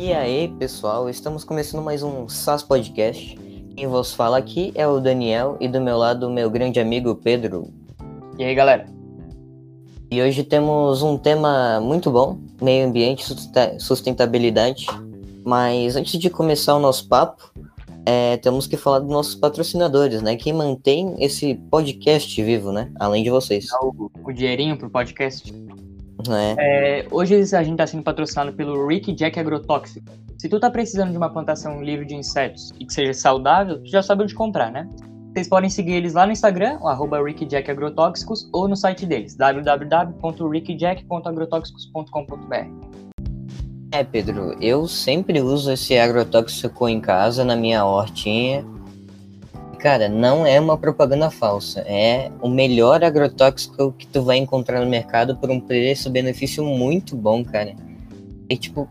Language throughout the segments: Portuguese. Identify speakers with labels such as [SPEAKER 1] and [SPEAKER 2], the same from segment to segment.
[SPEAKER 1] E aí, pessoal, estamos começando mais um SAS Podcast. Quem vos fala aqui é o Daniel e do meu lado o meu grande amigo Pedro.
[SPEAKER 2] E aí, galera?
[SPEAKER 1] E hoje temos um tema muito bom, meio ambiente, sustentabilidade. Mas antes de começar o nosso papo, é, temos que falar dos nossos patrocinadores, né? Que mantém esse podcast vivo, né? Além de vocês.
[SPEAKER 2] O, o dinheirinho pro podcast.
[SPEAKER 1] É.
[SPEAKER 2] É, hoje a gente está sendo patrocinado pelo Rick Jack Agrotóxico. Se tu tá precisando de uma plantação livre de insetos e que seja saudável, tu já sabe onde comprar, né? Vocês podem seguir eles lá no Instagram, o arroba rickjackagrotóxicos, ou no site deles, www.rickjack.agrotóxicos.com.br.
[SPEAKER 1] É, Pedro, eu sempre uso esse agrotóxico em casa, na minha hortinha. Cara, não é uma propaganda falsa. É o melhor agrotóxico que tu vai encontrar no mercado por um preço-benefício muito bom, cara. E, tipo,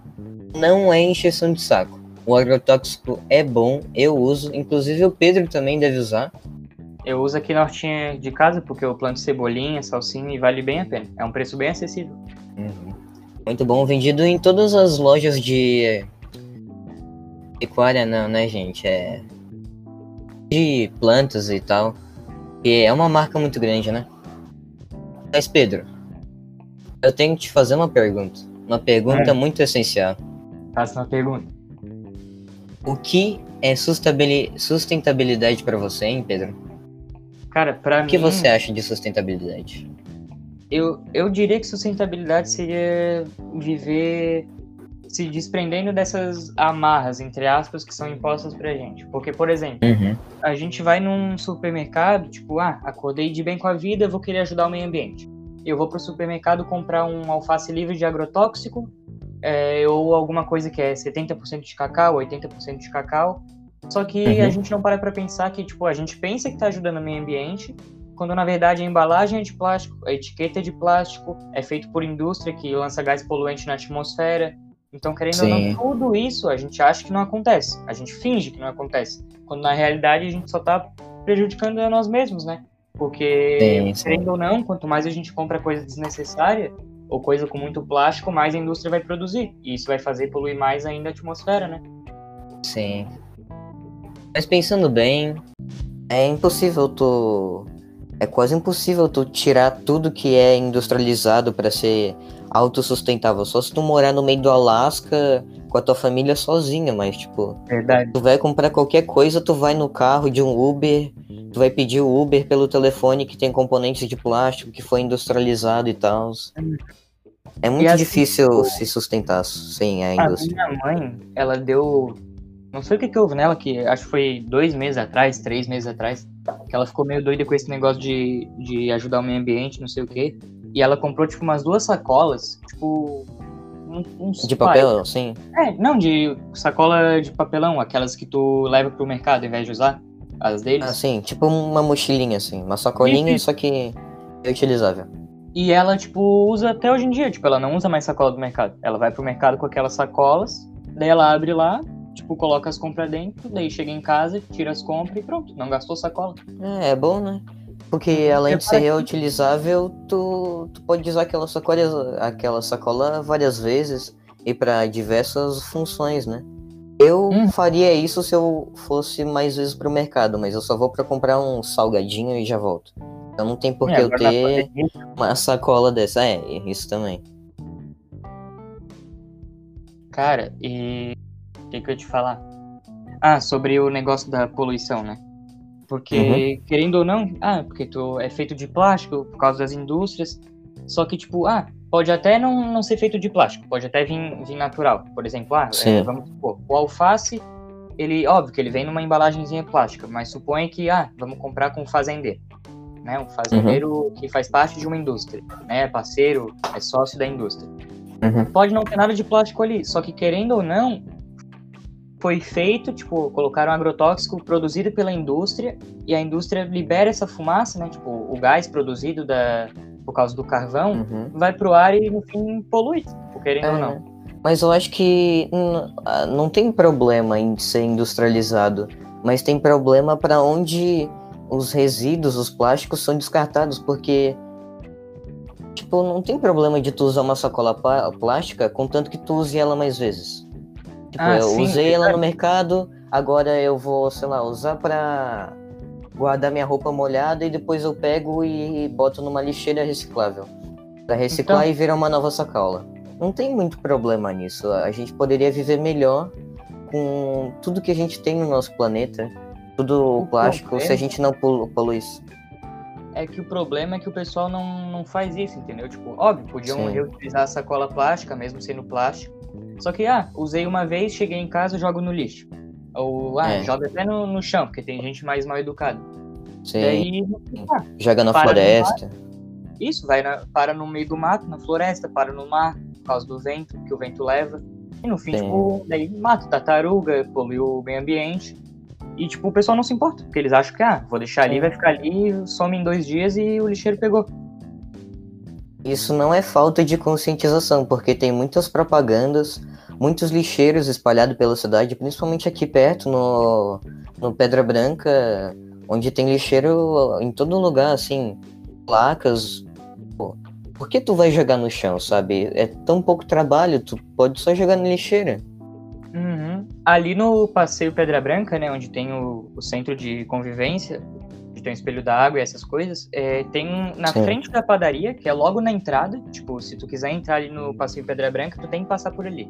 [SPEAKER 1] não é encheção de saco. O agrotóxico é bom, eu uso. Inclusive o Pedro também deve usar.
[SPEAKER 2] Eu uso aqui na hortinha de casa porque eu planto cebolinha, salsinha e vale bem a pena. É um preço bem acessível.
[SPEAKER 1] Uhum. Muito bom, vendido em todas as lojas de pecuária, não, né, gente? É de plantas e tal. E é uma marca muito grande, né? Mas Pedro, eu tenho que te fazer uma pergunta. Uma pergunta é. muito essencial.
[SPEAKER 2] Faça uma pergunta.
[SPEAKER 1] O que é sustentabilidade para você, hein, Pedro?
[SPEAKER 2] Cara, para
[SPEAKER 1] mim. O que você acha de sustentabilidade?
[SPEAKER 2] Eu, eu diria que sustentabilidade seria viver se desprendendo dessas amarras, entre aspas, que são impostas pra gente. Porque, por exemplo,
[SPEAKER 1] uhum.
[SPEAKER 2] a gente vai num supermercado, tipo, ah, acordei de bem com a vida, vou querer ajudar o meio ambiente. Eu vou pro supermercado comprar um alface livre de agrotóxico, é, ou alguma coisa que é 70% de cacau, 80% de cacau. Só que uhum. a gente não para para pensar que, tipo, a gente pensa que está ajudando o meio ambiente, quando na verdade a embalagem é de plástico, a etiqueta é de plástico, é feito por indústria que lança gás poluente na atmosfera. Então, querendo Sim. ou não, tudo isso a gente acha que não acontece. A gente finge que não acontece. Quando na realidade a gente só está prejudicando a nós mesmos, né? Porque, sim, sim. querendo ou não, quanto mais a gente compra coisa desnecessária, ou coisa com muito plástico, mais a indústria vai produzir. E isso vai fazer poluir mais ainda a atmosfera, né?
[SPEAKER 1] Sim. Mas pensando bem, é impossível tu. É quase impossível tu tirar tudo que é industrializado para ser autossustentável. Só se tu morar no meio do Alasca com a tua família sozinha, mas tipo.
[SPEAKER 2] Verdade.
[SPEAKER 1] Tu vai comprar qualquer coisa, tu vai no carro de um Uber, tu vai pedir o Uber pelo telefone que tem componentes de plástico que foi industrializado e tal. É muito assim, difícil tipo, se sustentar sem a indústria.
[SPEAKER 2] A minha mãe, ela deu. Não sei o que, que houve nela, que acho que foi dois meses atrás, três meses atrás, que ela ficou meio doida com esse negócio de, de ajudar o meio ambiente, não sei o quê. E ela comprou, tipo, umas duas sacolas, tipo.
[SPEAKER 1] Uns de papel, sim?
[SPEAKER 2] É, não, de sacola de papelão, aquelas que tu leva pro mercado ao invés de usar as deles.
[SPEAKER 1] Ah, sim, tipo uma mochilinha, assim, uma sacolinha, Isso. só que é utilizável.
[SPEAKER 2] E ela, tipo, usa até hoje em dia, tipo, ela não usa mais sacola do mercado. Ela vai pro mercado com aquelas sacolas, daí ela abre lá, tipo, coloca as compras dentro, daí chega em casa, tira as compras e pronto, não gastou sacola.
[SPEAKER 1] É, é bom, né? Porque além de ser reutilizável, tu, tu pode usar aquela sacola, aquela sacola várias vezes e para diversas funções, né? Eu hum. faria isso se eu fosse mais vezes pro mercado, mas eu só vou para comprar um salgadinho e já volto. Então não tem por que é, eu ter uma sacola dessa. É, isso também.
[SPEAKER 2] Cara, e o que, que eu ia te falar? Ah, sobre o negócio da poluição, né? Porque, uhum. querendo ou não, ah, porque tu é feito de plástico por causa das indústrias. Só que, tipo, ah, pode até não, não ser feito de plástico, pode até vir, vir natural. Por exemplo, ah, é, vamos supor, o alface, ele, óbvio que ele vem numa embalagenzinha plástica, mas suponha que, ah, vamos comprar com um fazendeiro. Né, um fazendeiro uhum. que faz parte de uma indústria, né, é parceiro, é sócio da indústria.
[SPEAKER 1] Uhum.
[SPEAKER 2] Pode não ter nada de plástico ali, só que querendo ou não, foi feito, tipo, colocaram agrotóxico produzido pela indústria e a indústria libera essa fumaça, né? Tipo, o gás produzido da, por causa do carvão uhum. vai pro ar e no fim polui, tipo, querendo é, ou não.
[SPEAKER 1] Mas eu acho que ah, não tem problema em ser industrializado, mas tem problema para onde os resíduos, os plásticos são descartados, porque tipo, não tem problema de tu usar uma sacola plástica, contanto que tu use ela mais vezes. Tipo,
[SPEAKER 2] Ah,
[SPEAKER 1] eu
[SPEAKER 2] sim,
[SPEAKER 1] usei ela no mercado, agora eu vou, sei lá, usar pra guardar minha roupa molhada e depois eu pego e boto numa lixeira reciclável. Pra reciclar
[SPEAKER 2] Então-
[SPEAKER 1] e virar uma nova sacola. Não tem muito problema nisso. A gente poderia viver melhor com tudo que a gente tem no nosso planeta. Tudo
[SPEAKER 2] O
[SPEAKER 1] plástico, se a
[SPEAKER 2] problema-
[SPEAKER 1] gente não polu- poluísse.
[SPEAKER 2] É que o problema é que o pessoal não, não faz isso, entendeu? Tipo, óbvio, podiam
[SPEAKER 1] Sim.
[SPEAKER 2] reutilizar a sacola plástica, mesmo sendo plástico. Só que, ah, usei uma vez, cheguei em casa, jogo no lixo. Ou, ah,
[SPEAKER 1] É.
[SPEAKER 2] joga até no, no chão, porque tem gente mais mal educada.
[SPEAKER 1] Sim,
[SPEAKER 2] Daí, ah,
[SPEAKER 1] joga na floresta.
[SPEAKER 2] isso, vai na- para no meio do mato, na floresta, para no mar, por causa do vento, que o vento leva. E no fim,
[SPEAKER 1] Sim.
[SPEAKER 2] tipo, daí mata tartaruga, polui o meio ambiente. E, tipo, o pessoal não se importa, porque eles acham que, ah, vou deixar ali, vai ficar ali, some em dois dias e o lixeiro pegou.
[SPEAKER 1] Isso não é falta de conscientização, porque tem muitas propagandas, muitos lixeiros espalhados pela cidade, principalmente aqui perto, no, no Pedra Branca, onde tem lixeiro em todo lugar, assim, placas. Pô, por que tu vai jogar no chão, sabe? É tão pouco trabalho, tu pode só jogar na lixeira.
[SPEAKER 2] Uhum. Ali no Passeio Pedra Branca, né, onde tem o, o centro de convivência, onde tem o espelho da água e essas coisas, é, tem um- na
[SPEAKER 1] Sim.
[SPEAKER 2] frente da padaria, que é logo na entrada, tipo, se tu quiser entrar ali no Passeio Pedra Branca, tu tem que passar por ali.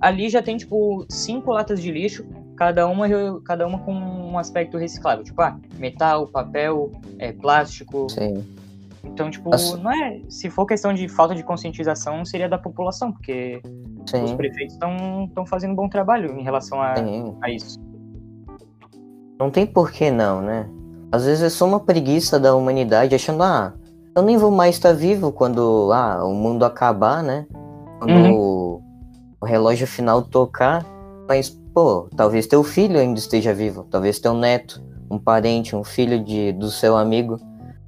[SPEAKER 2] Ali já tem, tipo, cinco latas de lixo, cada uma, cada uma com um aspecto reciclável, tipo, ah, metal, papel, é, plástico,
[SPEAKER 1] Sim.
[SPEAKER 2] então, tipo, não é, se for questão de falta de conscientização, seria da população, porque os
[SPEAKER 1] Sim.
[SPEAKER 2] prefeitos estão fazendo um bom trabalho em relação a,
[SPEAKER 1] Sim.
[SPEAKER 2] a isso.
[SPEAKER 1] Não tem por que não, né? Às vezes é só uma preguiça da humanidade achando, ah, eu nem vou mais estar vivo quando ah, o mundo acabar, né? Quando
[SPEAKER 2] Uhum.
[SPEAKER 1] o, relógio final tocar. Mas, pô, talvez teu filho ainda esteja vivo, talvez teu neto, um parente, um filho de, do seu amigo.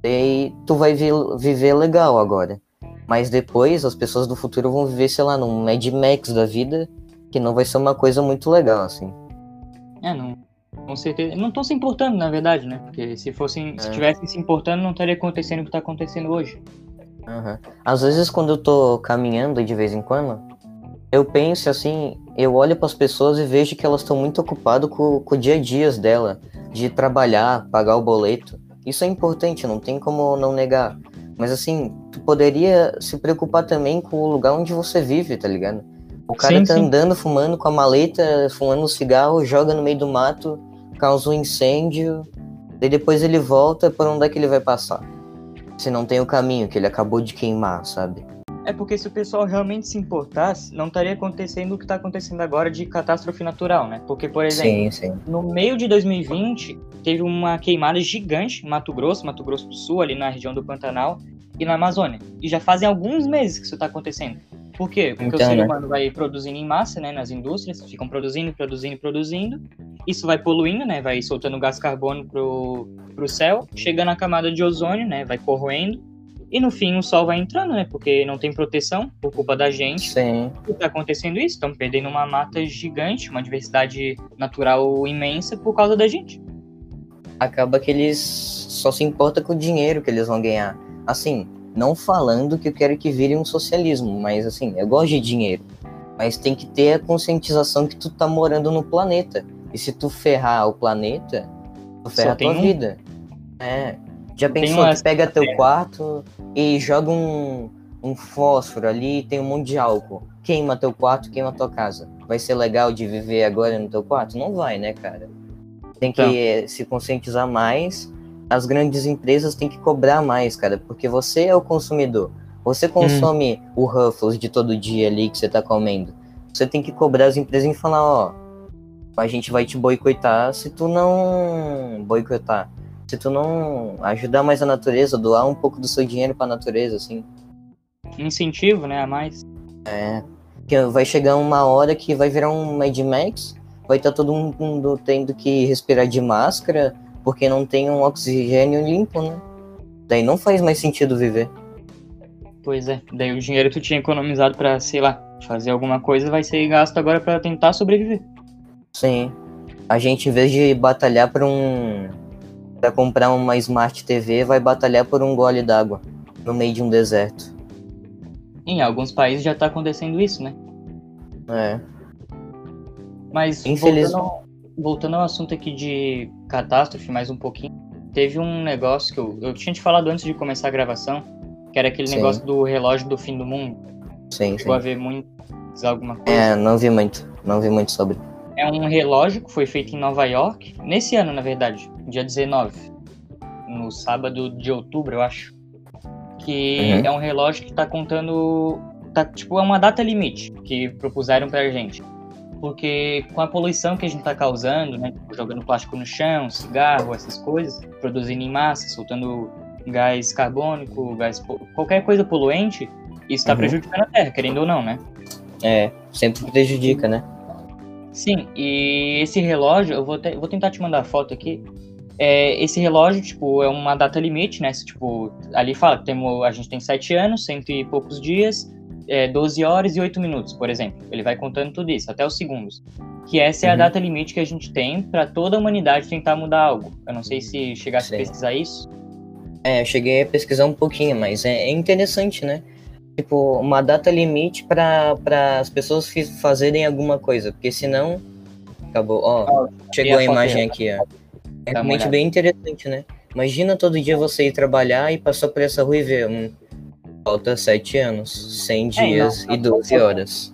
[SPEAKER 1] E aí tu vai vi- viver legal agora. Mas depois as pessoas do futuro vão viver, sei lá, num Mad Max da vida, que não vai ser uma coisa muito legal, assim.
[SPEAKER 2] É, não, com certeza. Não estão se importando, na verdade, né? Porque se fossem, se
[SPEAKER 1] É.
[SPEAKER 2] tivessem se importando, não estaria acontecendo o que está acontecendo hoje.
[SPEAKER 1] Aham. Às vezes quando eu tô caminhando de vez em quando, eu penso assim, eu olho para as pessoas e vejo que elas estão muito ocupadas com, com o dia a dia dela, de trabalhar, pagar o boleto. Isso é importante, não tem como não negar. Mas assim, tu poderia se preocupar também com o lugar onde você vive, tá ligado? O cara
[SPEAKER 2] Sim,
[SPEAKER 1] tá
[SPEAKER 2] sim.
[SPEAKER 1] andando, fumando com a maleta, fumando um cigarro, joga no meio do mato, causa um incêndio, e depois ele volta para onde é que ele vai passar? Se não tem o caminho que ele acabou de queimar, sabe?
[SPEAKER 2] É porque se o pessoal realmente se importasse, não estaria acontecendo o que está acontecendo agora de catástrofe natural, né? Porque, por exemplo,
[SPEAKER 1] Sim, sim.
[SPEAKER 2] no meio de 2020, teve uma queimada gigante em Mato Grosso, Mato Grosso do Sul, ali na região do Pantanal e na Amazônia. E já fazem alguns meses que isso está acontecendo. Por quê? Porque
[SPEAKER 1] Então,
[SPEAKER 2] o ser
[SPEAKER 1] né?
[SPEAKER 2] humano vai produzindo em massa, né, nas indústrias, ficam produzindo, produzindo, produzindo. Isso vai poluindo, né, vai soltando gás carbono pro, pro céu, chega na camada de ozônio, né, vai corroendo. E no fim o sol vai entrando, né, porque não tem proteção por culpa da gente.
[SPEAKER 1] Sim.
[SPEAKER 2] O que está acontecendo isso? Estão perdendo uma mata gigante, uma diversidade natural imensa por causa da gente.
[SPEAKER 1] Acaba que eles só se importam com o dinheiro que eles vão ganhar. Assim, não falando que eu quero que vire um socialismo, mas assim, eu gosto de dinheiro. Mas tem que ter a conscientização que tu tá morando no planeta. E se tu ferrar o planeta, tu ferra a tua
[SPEAKER 2] um.
[SPEAKER 1] vida. É. Já pensou,
[SPEAKER 2] uma-
[SPEAKER 1] tu pega teu quarto e joga um, um fósforo ali e tem um monte de álcool. Queima teu quarto, queima tua casa. Vai ser legal de viver agora no teu quarto? Não vai, né, cara? Tem que
[SPEAKER 2] Então.
[SPEAKER 1] se conscientizar mais. As grandes empresas têm que cobrar mais, cara, porque você é o consumidor. Você consome o Ruffles de todo dia ali que você tá comendo. Você tem que cobrar as empresas e falar, ó, a gente vai te boicotar se tu não boicotar. Se tu não ajudar mais a natureza, doar um pouco do seu dinheiro pra natureza, assim.
[SPEAKER 2] Incentivo, né, a mais.
[SPEAKER 1] Que vai chegar uma hora que vai virar um Mad Max, vai estar todo mundo tendo que respirar de máscara, porque não tem um oxigênio limpo, né? Daí não faz mais sentido viver.
[SPEAKER 2] Pois é. Daí o dinheiro que tu tinha economizado pra, sei lá, fazer alguma coisa vai ser gasto agora pra tentar sobreviver.
[SPEAKER 1] Sim. A gente, em vez de batalhar por um. pra comprar uma Smart TV, vai batalhar por um gole d'água no meio de um deserto.
[SPEAKER 2] Em alguns países já tá acontecendo isso, né?
[SPEAKER 1] É.
[SPEAKER 2] Mas
[SPEAKER 1] Infeliz-
[SPEAKER 2] voltando, voltando ao assunto aqui de catástrofe, mais um pouquinho, teve um negócio que eu, eu tinha te falado antes de começar a gravação, que era aquele
[SPEAKER 1] Sim.
[SPEAKER 2] negócio do relógio do fim do mundo.
[SPEAKER 1] Sim, sim.
[SPEAKER 2] Chegou a ver muito alguma coisa.
[SPEAKER 1] É, não vi muito. Não vi muito sobre.
[SPEAKER 2] É um relógio que foi feito em Nova York, nesse ano, na verdade, dia 19, no sábado de outubro, eu acho. Que
[SPEAKER 1] Uhum.
[SPEAKER 2] é um relógio que tá contando. Tá, tipo, é uma data limite que propuseram pra gente. Porque com a poluição que a gente tá causando, né? tipo, jogando plástico no chão, cigarro, essas coisas, produzindo em massa, soltando gás carbônico, gás, qualquer coisa poluente, isso tá
[SPEAKER 1] Uhum.
[SPEAKER 2] prejudicando a Terra, querendo ou não, né?
[SPEAKER 1] É, sempre prejudica, né?
[SPEAKER 2] Sim, e esse relógio, eu vou, te- vou tentar te mandar a foto aqui. É, esse relógio, tipo, é uma data limite, né? Tipo, ali fala que temos, a gente tem 7 anos, cento e poucos dias, é, 12 horas e 8 minutos, por exemplo. Ele vai contando tudo isso, até os segundos. Que essa é a
[SPEAKER 1] Uhum.
[SPEAKER 2] data limite que a gente tem para toda a humanidade tentar mudar algo. Eu não sei se chegasse
[SPEAKER 1] Sim.
[SPEAKER 2] a pesquisar isso.
[SPEAKER 1] É, eu cheguei a pesquisar um pouquinho, mas é, é interessante, né? Tipo, uma data limite para as pessoas fazerem alguma coisa, porque senão. Acabou. Ó, chegou
[SPEAKER 2] a
[SPEAKER 1] imagem aqui, ó. É realmente bem interessante, né? Imagina todo dia você ir trabalhar e passar por essa rua e ver. Hum, falta sete anos, 100
[SPEAKER 2] É,
[SPEAKER 1] dias
[SPEAKER 2] não,
[SPEAKER 1] e 12 horas.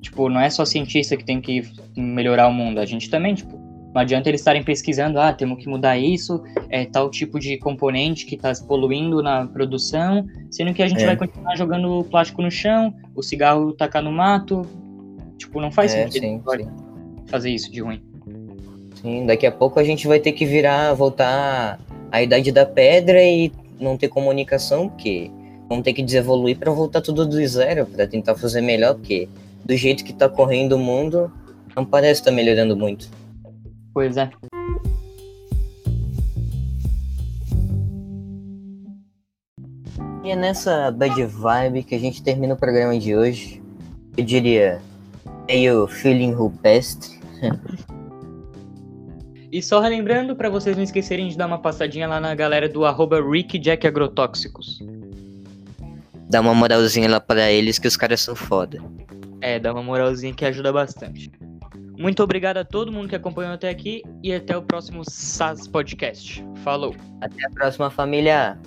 [SPEAKER 2] Tipo, não é só cientista que tem que melhorar o mundo, a gente também, tipo, não adianta eles estarem pesquisando, ah, temos que mudar isso, é tal tipo de componente que está poluindo na produção, sendo que a gente
[SPEAKER 1] É.
[SPEAKER 2] vai continuar jogando plástico no chão, o cigarro tacar no mato. Tipo, não faz
[SPEAKER 1] É,
[SPEAKER 2] sentido
[SPEAKER 1] sim, sim.
[SPEAKER 2] fazer isso de ruim.
[SPEAKER 1] Sim, daqui a pouco a gente vai ter que virar, voltar à idade da pedra e não ter comunicação, porque vamos ter que desevoluir para voltar tudo do zero, para tentar fazer melhor, porque do jeito que tá correndo o mundo, não parece estar melhorando muito.
[SPEAKER 2] Pois é.
[SPEAKER 1] E é nessa bad vibe que a gente termina o programa de hoje. Eu diria, meio feeling rupestre.
[SPEAKER 2] E só relembrando para vocês não esquecerem de dar uma passadinha lá na galera do arroba RickJackAgrotóxicos.
[SPEAKER 1] Dá uma moralzinha lá para eles que os caras são foda.
[SPEAKER 2] É, dá uma moralzinha que ajuda bastante. Muito obrigado a todo mundo que acompanhou até aqui e até o próximo SAS Podcast. Falou!
[SPEAKER 1] Até a próxima, família!